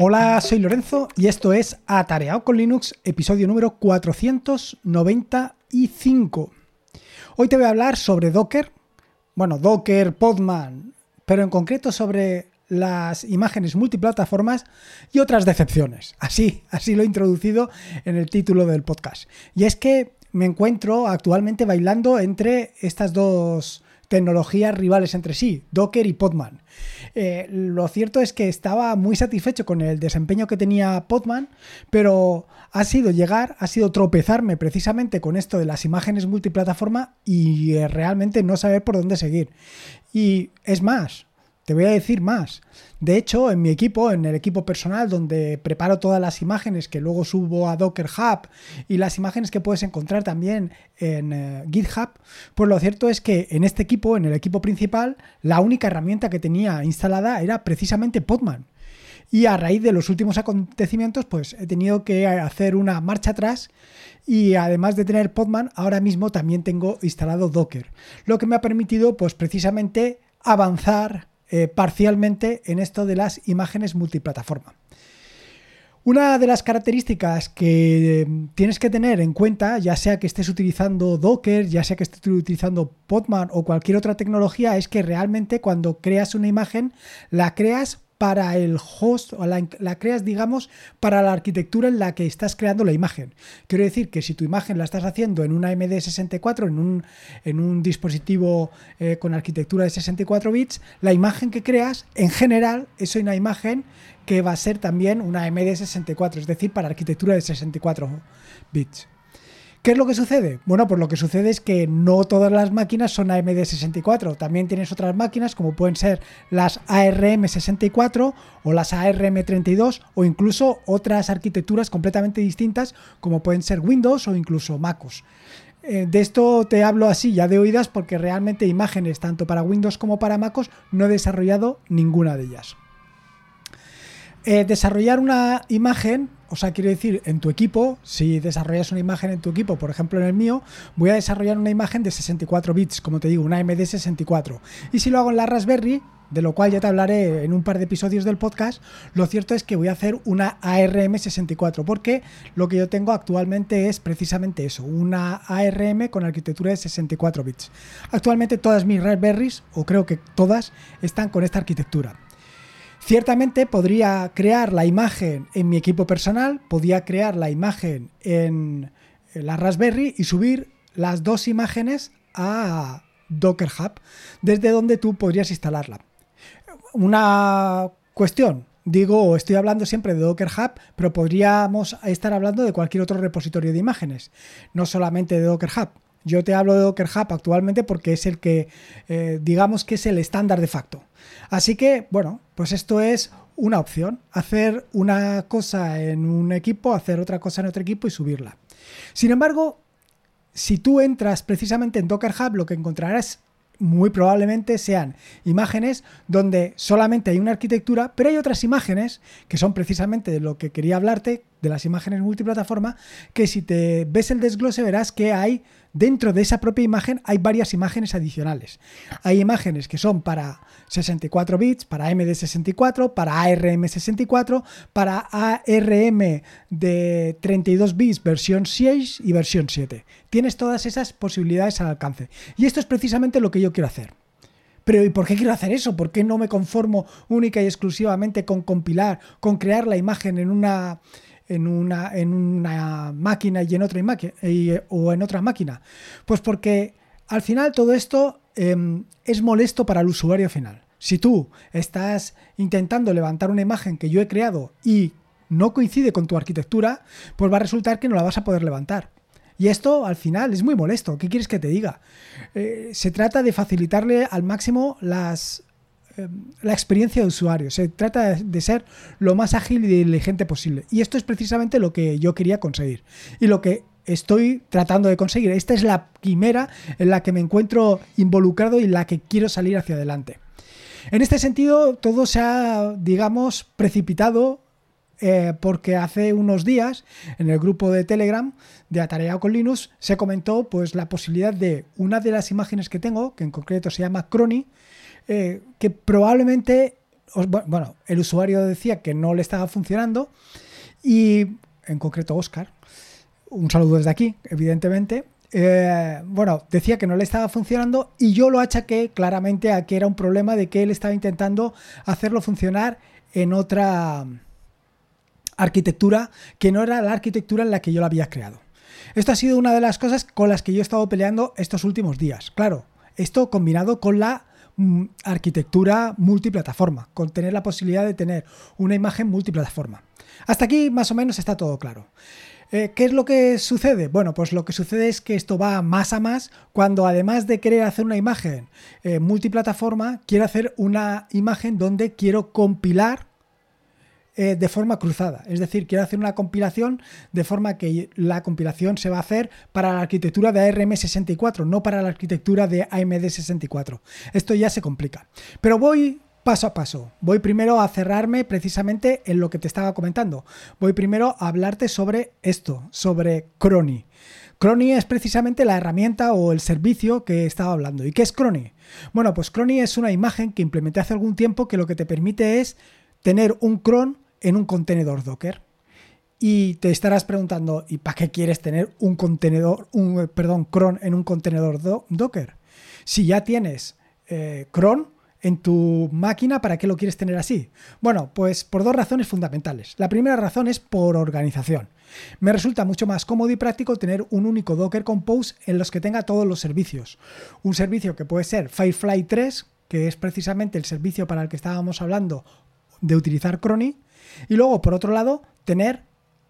Hola, soy Lorenzo y esto es Atareado con Linux, episodio número 495. Hoy te voy a hablar sobre Docker, bueno, Docker, Podman, pero en concreto sobre las imágenes multiplataformas y otras decepciones. Así, así lo he introducido en el título del podcast. Y es que me encuentro actualmente bailando entre estas dos tecnologías rivales entre sí, Docker y Podman. Eh, lo cierto es que estaba muy satisfecho con el desempeño que tenía Podman, pero ha sido llegar, ha sido tropezarme precisamente con esto de las imágenes multiplataforma y eh, realmente no saber por dónde seguir. Y es más, te voy a decir más. De hecho, en mi equipo, en el equipo personal, donde preparo todas las imágenes que luego subo a Docker Hub y las imágenes que puedes encontrar también en eh, GitHub, pues lo cierto es que en este equipo, en el equipo principal, la única herramienta que tenía instalada era precisamente Podman. Y a raíz de los últimos acontecimientos, pues he tenido que hacer una marcha atrás y además de tener Podman, ahora mismo también tengo instalado Docker, lo que me ha permitido pues precisamente avanzar eh, parcialmente en esto de las imágenes multiplataforma. Una de las características que em, tienes que tener en cuenta, ya sea que estés utilizando Docker, ya sea que estés utilizando Podman o cualquier otra tecnología, es que realmente cuando creas una imagen la creas para el host o la, creas, digamos, para la arquitectura en la que estás creando la imagen. Quiero decir que si tu imagen la estás haciendo en una MD64, en un, en un dispositivo eh, con arquitectura de 64 bits, la imagen que creas, en general, es una imagen que va a ser también una MD64, es decir, para arquitectura de 64 bits. ¿Qué es lo que sucede? Bueno, pues lo que sucede es que no todas las máquinas son AMD64. También tienes otras máquinas como pueden ser las ARM64 o las ARM32 o incluso otras arquitecturas completamente distintas como pueden ser Windows o incluso MacOS. Eh, de esto te hablo así ya de oídas porque realmente imágenes tanto para Windows como para MacOS no he desarrollado ninguna de ellas. Eh, desarrollar una imagen, o sea, quiero decir, en tu equipo, si desarrollas una imagen en tu equipo, por ejemplo en el mío, voy a desarrollar una imagen de 64 bits, como te digo, una MD64. Y si lo hago en la Raspberry, de lo cual ya te hablaré en un par de episodios del podcast, lo cierto es que voy a hacer una ARM64, porque lo que yo tengo actualmente es precisamente eso, una ARM con arquitectura de 64 bits. Actualmente todas mis Raspberries, o creo que todas, están con esta arquitectura. Ciertamente podría crear la imagen en mi equipo personal, podría crear la imagen en la Raspberry y subir las dos imágenes a Docker Hub, desde donde tú podrías instalarla. Una cuestión, digo, estoy hablando siempre de Docker Hub, pero podríamos estar hablando de cualquier otro repositorio de imágenes, no solamente de Docker Hub. Yo te hablo de Docker Hub actualmente porque es el que, eh, digamos que es el estándar de facto. Así que, bueno, pues esto es una opción, hacer una cosa en un equipo, hacer otra cosa en otro equipo y subirla. Sin embargo, si tú entras precisamente en Docker Hub, lo que encontrarás muy probablemente sean imágenes donde solamente hay una arquitectura, pero hay otras imágenes que son precisamente de lo que quería hablarte, de las imágenes multiplataforma, que si te ves el desglose verás que hay dentro de esa propia imagen hay varias imágenes adicionales. Hay imágenes que son para 64 bits, para MD64, para ARM64, para ARM de 32 bits versión 6 y versión 7. Tienes todas esas posibilidades al alcance. Y esto es precisamente lo que yo quiero hacer. Pero ¿y por qué quiero hacer eso? ¿Por qué no me conformo única y exclusivamente con compilar, con crear la imagen en una en una, en una máquina y en otra o en otra máquina? Pues porque al final todo esto em, es molesto para el usuario final. Si tú estás intentando levantar una imagen que yo he creado y no coincide con tu arquitectura, pues va a resultar que no la vas a poder levantar. Y esto al final es muy molesto. ¿Qué quieres que te diga? Eh, se trata de facilitarle al máximo las, la experiencia de usuario. Se trata de ser lo más ágil y diligente posible. Y esto es precisamente lo que yo quería conseguir. Y lo que estoy tratando de conseguir. Esta es la quimera en la que me encuentro involucrado y en la que quiero salir hacia adelante. En este sentido, todo se ha, digamos, precipitado eh, porque hace unos días en el grupo de Telegram de Atareado con Linux se comentó pues la posibilidad de una de las imágenes que tengo, que en concreto se llama Crony, eh, que probablemente bueno, el usuario decía que no le estaba funcionando y en concreto Oscar, un saludo desde aquí, evidentemente, eh, bueno, decía que no le estaba funcionando y yo lo achaqué claramente a que era un problema de que él estaba intentando hacerlo funcionar en otra arquitectura que no era la arquitectura en la que yo lo había creado. Esto ha sido una de las cosas con las que yo he estado peleando estos últimos días. Claro, esto combinado con la arquitectura multiplataforma, con tener la posibilidad de tener una imagen multiplataforma. Hasta aquí más o menos está todo claro. Eh, ¿Qué es lo que sucede? Bueno, pues lo que sucede es que esto va más a más cuando además de querer hacer una imagen eh, multiplataforma, quiero hacer una imagen donde quiero compilar eh, de forma cruzada. Es decir, quiero hacer una compilación de forma que la compilación se va a hacer para la arquitectura de ARM64, no para la arquitectura de AMD64. Esto ya se complica. Pero voy paso a paso. Voy primero a cerrarme precisamente en lo que te estaba comentando. Voy primero a hablarte sobre esto, sobre Crony. Crony es precisamente la herramienta o el servicio que estaba hablando. ¿Y qué es Crony? Bueno, pues Crony es una imagen que implementé hace algún tiempo que lo que te permite es tener un cron en un contenedor Docker. Y te estarás preguntando, ¿y para qué quieres tener un contenedor, un, perdón, cron en un contenedor Docker? Si ya tienes eh, cron, en tu máquina, ¿para qué lo quieres tener así? Bueno, pues por dos razones fundamentales. La primera razón es por organización. Me resulta mucho más cómodo y práctico tener un único Docker Compose en los que tenga todos los servicios. Un servicio que puede ser Firefly 3, que es precisamente el servicio para el que estábamos hablando de utilizar Crony. Y luego, por otro lado, tener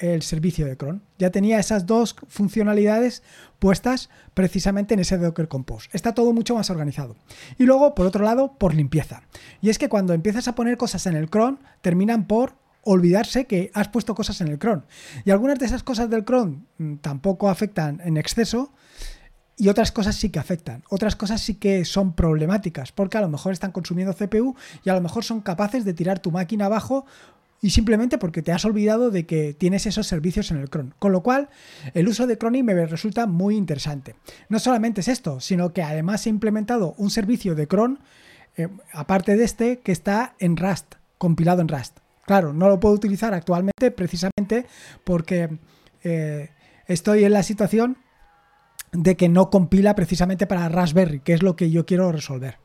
el servicio de cron. Ya tenía esas dos funcionalidades puestas precisamente en ese Docker Compose. Está todo mucho más organizado. Y luego, por otro lado, por limpieza. Y es que cuando empiezas a poner cosas en el cron, terminan por olvidarse que has puesto cosas en el cron. Y algunas de esas cosas del cron mm, tampoco afectan en exceso, y otras cosas sí que afectan. Otras cosas sí que son problemáticas, porque a lo mejor están consumiendo CPU y a lo mejor son capaces de tirar tu máquina abajo y simplemente porque te has olvidado de que tienes esos servicios en el cron. Con lo cual, el uso de Crony me resulta muy interesante. No solamente es esto, sino que además he implementado un servicio de cron, eh, aparte de este, que está en Rust, compilado en Rust. Claro, no lo puedo utilizar actualmente precisamente porque eh, estoy en la situación de que no compila precisamente para Raspberry, que es lo que yo quiero resolver.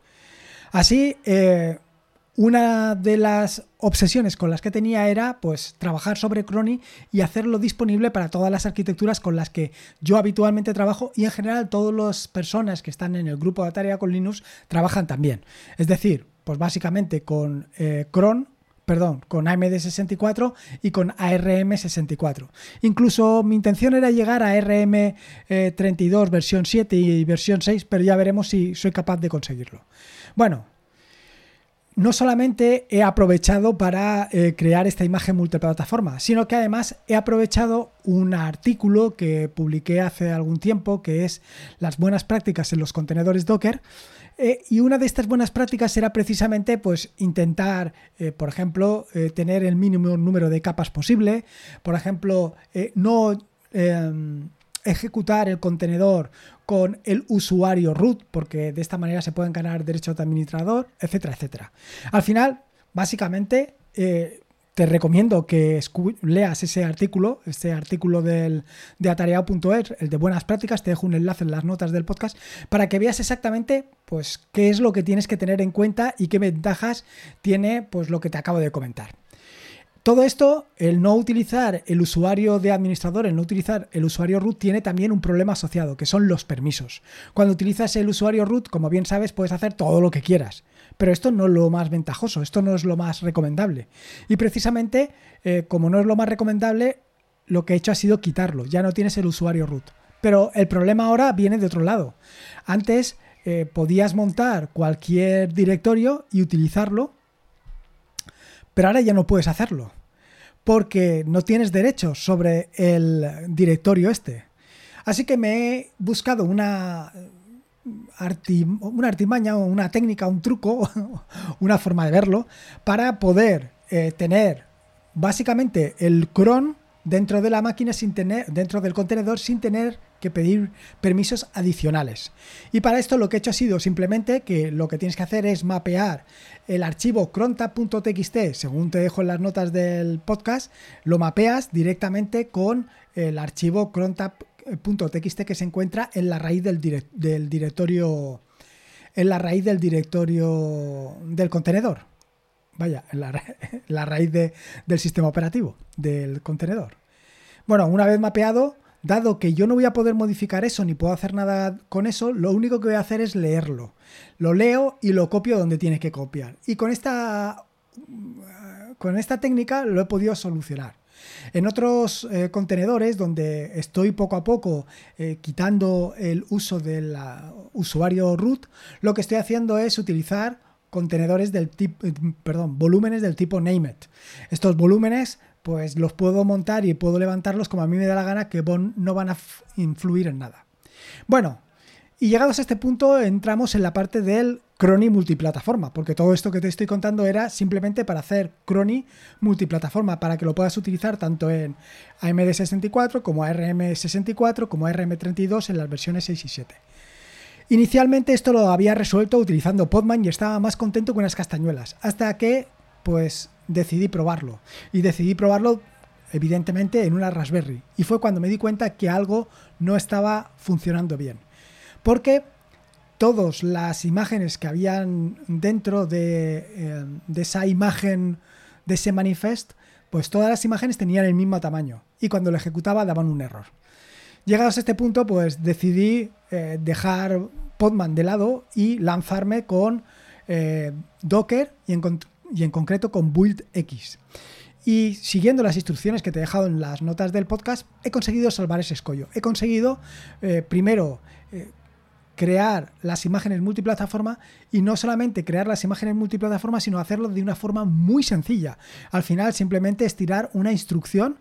Así, eh, una de las obsesiones con las que tenía era pues trabajar sobre Crony y hacerlo disponible para todas las arquitecturas con las que yo habitualmente trabajo y en general todas las personas que están en el grupo de tarea con Linux trabajan también. Es decir, pues básicamente con eh, Cron perdón, con AMD64 y con ARM64. Incluso mi intención era llegar a ARM32 eh, versión 7 y versión 6, pero ya veremos si soy capaz de conseguirlo. Bueno, no solamente he aprovechado para eh, crear esta imagen multiplataforma, sino que además he aprovechado un artículo que publiqué hace algún tiempo, que es las buenas prácticas en los contenedores Docker. Eh, y una de estas buenas prácticas era precisamente pues, intentar, eh, por ejemplo, tener el mínimo número de capas posible, por ejemplo, no em, ejecutar el contenedor con el usuario root, porque de esta manera se pueden ganar derechos de administrador, etcétera, etcétera. Al final, básicamente, eh, te recomiendo que leas ese artículo, este artículo del, de atareado.es, el de buenas prácticas, te dejo un enlace en las notas del podcast, para que veas exactamente pues, qué es lo que tienes que tener en cuenta y qué ventajas tiene pues, lo que te acabo de comentar. Todo esto, el no utilizar el usuario de administrador, el no utilizar el usuario root, tiene también un problema asociado, que son los permisos. Cuando utilizas el usuario root, como bien sabes, puedes hacer todo lo que quieras. Pero esto no es lo más ventajoso, esto no es lo más recomendable. Y precisamente, eh, como no es lo más recomendable, lo que he hecho ha sido quitarlo. Ya no tienes el usuario root. Pero el problema ahora viene de otro lado. Antes eh, podías montar cualquier directorio y utilizarlo pero ahora ya no puedes hacerlo, porque no tienes derechos sobre el directorio este. Así que me he buscado una, artimaña, una técnica, un truco, una forma de verlo, para poder eh, tener básicamente el cron dentro de la máquina sin tener, dentro del contenedor sin tener que pedir permisos adicionales. Y para esto lo que he hecho ha sido simplemente que lo que tienes que hacer es mapear el archivo crontab.txt, según te dejo en las notas del podcast, lo mapeas directamente con el archivo crontab.txt que se encuentra en la raíz del, del directorio en la raíz del directorio del contenedor. Vaya, en la, raíz del sistema operativo del contenedor. Bueno, una vez mapeado, dado que yo no voy a poder modificar eso ni puedo hacer nada con eso, lo único que voy a hacer es leerlo. Lo leo y lo copio donde tiene que copiar. Y con esta, con esta técnica lo he podido solucionar. En otros eh, contenedores donde estoy poco a poco eh, quitando el uso del usuario root, lo que estoy haciendo es utilizar contenedores del tipo, eh, perdón, volúmenes del tipo name Estos volúmenes pues los puedo montar y puedo levantarlos como a mí me da la gana que no van a influir en nada. Bueno, y llegados a este punto entramos en la parte del Crony multiplataforma, porque todo esto que te estoy contando era simplemente para hacer Crony multiplataforma, para que lo puedas utilizar tanto en AMD64 como ARM64 como ARM32 en las versiones 6 y 7. Inicialmente esto lo había resuelto utilizando Podman y estaba más contento con las castañuelas, hasta que pues decidí probarlo. Y decidí probarlo evidentemente en una Raspberry. Y fue cuando me di cuenta que algo no estaba funcionando bien. Porque todas las imágenes que habían dentro eh, de, esa imagen, de ese manifest, pues todas las imágenes tenían el mismo tamaño y cuando lo ejecutaba daban un error. Llegados a este punto, pues decidí eh, dejar Podman de lado y lanzarme con eh, Docker y en, y en, concreto con BuildX. Y siguiendo las instrucciones que te he dejado en las notas del podcast, he conseguido salvar ese escollo. He conseguido, primero, crear las imágenes multiplataforma y no solamente crear las imágenes multiplataforma, sino hacerlo de una forma muy sencilla. Al final simplemente es tirar una instrucción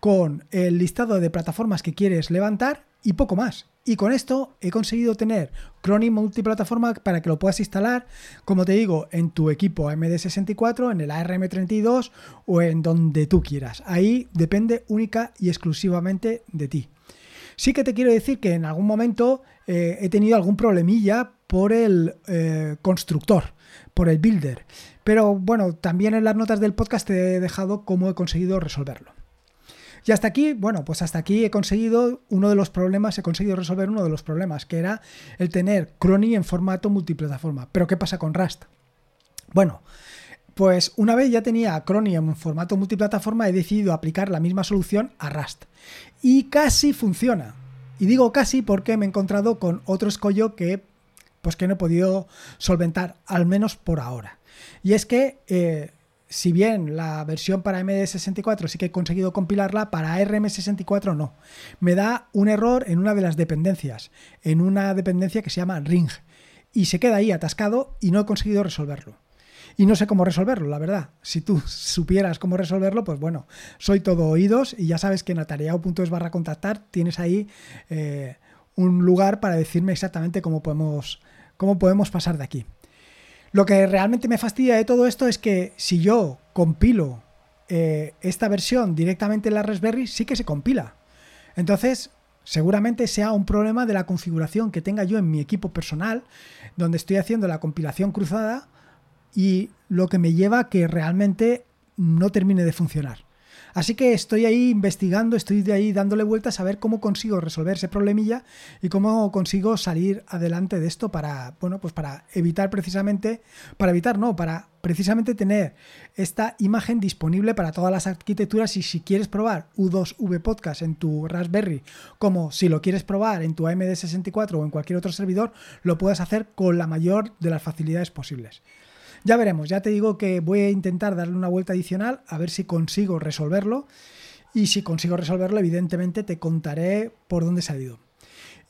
con el listado de plataformas que quieres levantar y poco más. Y con esto he conseguido tener Chrony multiplataforma para que lo puedas instalar, como te digo, en tu equipo AMD64, en el ARM32 o en donde tú quieras. Ahí depende única y exclusivamente de ti. Sí que te quiero decir que en algún momento eh, he tenido algún problemilla por el eh, constructor, por el builder. Pero bueno, también en las notas del podcast te he dejado cómo he conseguido resolverlo. Y hasta aquí, bueno, pues hasta aquí he conseguido uno de los problemas, he conseguido resolver uno de los problemas, que era el tener Crony en formato multiplataforma. Pero ¿qué pasa con Rust? Bueno, pues una vez ya tenía Crony en formato multiplataforma, he decidido aplicar la misma solución a Rust. Y casi funciona. Y digo casi porque me he encontrado con otro escollo que, pues que no he podido solventar, al menos por ahora. Y es que, eh, si bien la versión para MD64 sí que he conseguido compilarla, para RM64 no. Me da un error en una de las dependencias, en una dependencia que se llama ring. Y se queda ahí atascado y no he conseguido resolverlo y no sé cómo resolverlo, la verdad. Si tú supieras cómo resolverlo, pues bueno, soy todo oídos y ya sabes que en atareado.es barra contactar tienes ahí eh, un lugar para decirme exactamente cómo podemos, cómo podemos pasar de aquí. Lo que realmente me fastidia de todo esto es que si yo compilo eh, esta versión directamente en la Raspberry, sí que se compila. Entonces, seguramente sea un problema de la configuración que tenga yo en mi equipo personal, donde estoy haciendo la compilación cruzada y lo que me lleva a que realmente no termine de funcionar. Así que estoy ahí investigando, estoy de ahí dándole vueltas a ver cómo consigo resolver ese problemilla y cómo consigo salir adelante de esto para, bueno, pues para evitar precisamente, para evitar, no, para precisamente tener esta imagen disponible para todas las arquitecturas y si quieres probar U2V Podcast en tu Raspberry, como si lo quieres probar en tu AMD64 o en cualquier otro servidor, lo puedes hacer con la mayor de las facilidades posibles. Ya veremos, ya te digo que voy a intentar darle una vuelta adicional a ver si consigo resolverlo. Y si consigo resolverlo, evidentemente te contaré por dónde he salido.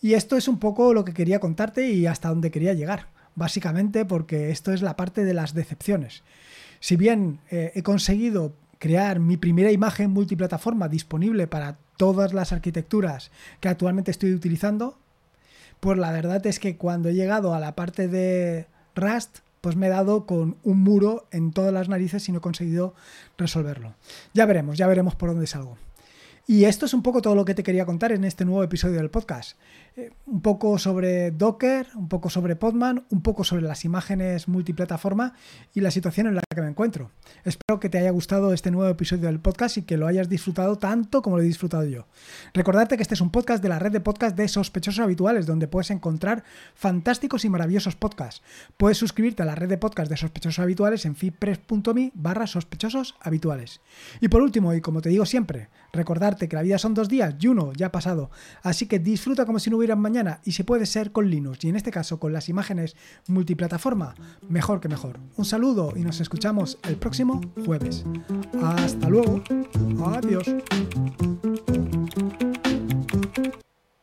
Y esto es un poco lo que quería contarte y hasta dónde quería llegar. Básicamente porque esto es la parte de las decepciones. Si bien eh, he conseguido crear mi primera imagen multiplataforma disponible para todas las arquitecturas que actualmente estoy utilizando, pues la verdad es que cuando he llegado a la parte de Rust, pues me he dado con un muro en todas las narices y no he conseguido resolverlo. Ya veremos, ya veremos por dónde salgo. Y esto es un poco todo lo que te quería contar en este nuevo episodio del podcast. Eh, un poco sobre Docker, un poco sobre Podman, un poco sobre las imágenes multiplataforma y la situación en la que me encuentro. Espero que te haya gustado este nuevo episodio del podcast y que lo hayas disfrutado tanto como lo he disfrutado yo. Recordarte que este es un podcast de la red de podcast de sospechosos habituales, donde puedes encontrar fantásticos y maravillosos podcasts. Puedes suscribirte a la red de podcast de sospechosos habituales en fitpress.me barra sospechosos habituales. Y por último, y como te digo siempre, recordarte que la vida son dos días y uno ya ha pasado, así que disfruta como si no hubiera mañana y se puede ser con Linux y en este caso con las imágenes multiplataforma, mejor que mejor. Un saludo y nos el próximo jueves. Hasta luego. Adiós.